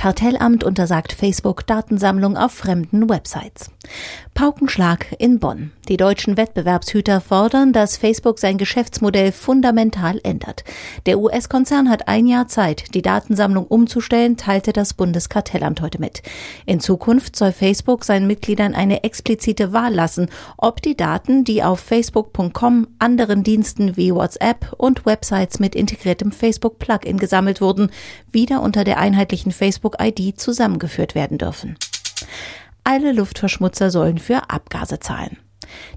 Kartellamt untersagt Facebook Datensammlung auf fremden Websites. Paukenschlag in Bonn. Die deutschen Wettbewerbshüter fordern, dass Facebook sein Geschäftsmodell fundamental ändert. Der US-Konzern hat ein Jahr Zeit, die Datensammlung umzustellen, teilte das Bundeskartellamt heute mit. In Zukunft soll Facebook seinen Mitgliedern eine explizite Wahl lassen, ob die Daten, die auf facebook.com, anderen Diensten wie WhatsApp und Websites mit integriertem Facebook-Plugin gesammelt wurden, wieder unter der einheitlichen Facebook-ID zusammengeführt werden dürfen. Alle Luftverschmutzer sollen für Abgase zahlen.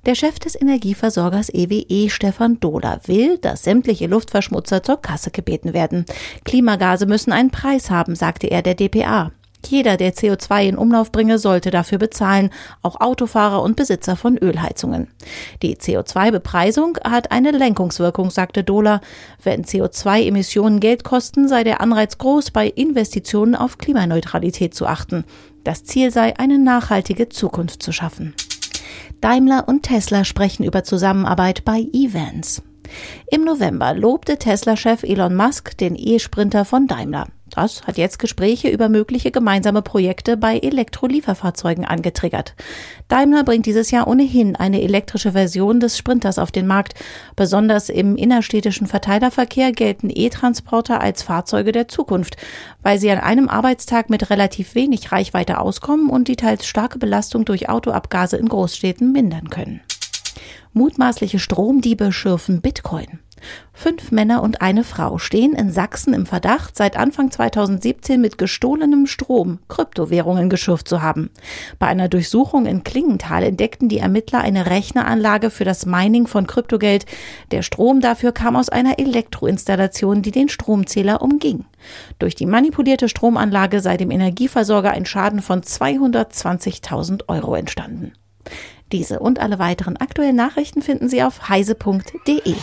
Der Chef des Energieversorgers EWE, Stefan Dohler, will, dass sämtliche Luftverschmutzer zur Kasse gebeten werden. Klimagase müssen einen Preis haben, sagte er der DPA. Jeder, der CO2 in Umlauf bringe, sollte dafür bezahlen, auch Autofahrer und Besitzer von Ölheizungen. Die CO2-Bepreisung hat eine Lenkungswirkung, sagte Dohler. Wenn CO2-Emissionen Geld kosten, sei der Anreiz groß, bei Investitionen auf Klimaneutralität zu achten. Das Ziel sei, eine nachhaltige Zukunft zu schaffen. Daimler und Tesla sprechen über Zusammenarbeit bei Events. Im November lobte Tesla-Chef Elon Musk den E-Sprinter von Daimler. Das hat jetzt Gespräche über mögliche gemeinsame Projekte bei Elektrolieferfahrzeugen angetriggert. Daimler bringt dieses Jahr ohnehin eine elektrische Version des Sprinters auf den Markt. Besonders im innerstädtischen Verteilerverkehr gelten E-Transporter als Fahrzeuge der Zukunft, weil sie an einem Arbeitstag mit relativ wenig Reichweite auskommen und die teils starke Belastung durch Autoabgase in Großstädten mindern können. Mutmaßliche Stromdiebe schürfen Bitcoin. Fünf Männer und eine Frau stehen in Sachsen im Verdacht, seit Anfang 2017 mit gestohlenem Strom Kryptowährungen geschürft zu haben. Bei einer Durchsuchung in Klingenthal entdeckten die Ermittler eine Rechneranlage für das Mining von Kryptogeld. Der Strom dafür kam aus einer Elektroinstallation, die den Stromzähler umging. Durch die manipulierte Stromanlage sei dem Energieversorger ein Schaden von 220.000 Euro entstanden. Diese und alle weiteren aktuellen Nachrichten finden Sie auf heise.de.